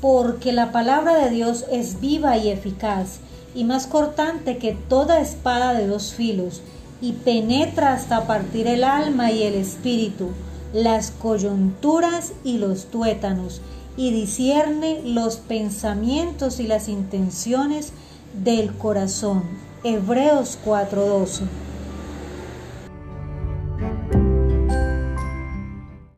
porque la palabra de Dios es viva y eficaz, y más cortante que toda espada de dos filos, y penetra hasta partir el alma y el espíritu, las coyunturas y los tuétanos, y discierne los pensamientos y las intenciones del corazón. Hebreos 4:12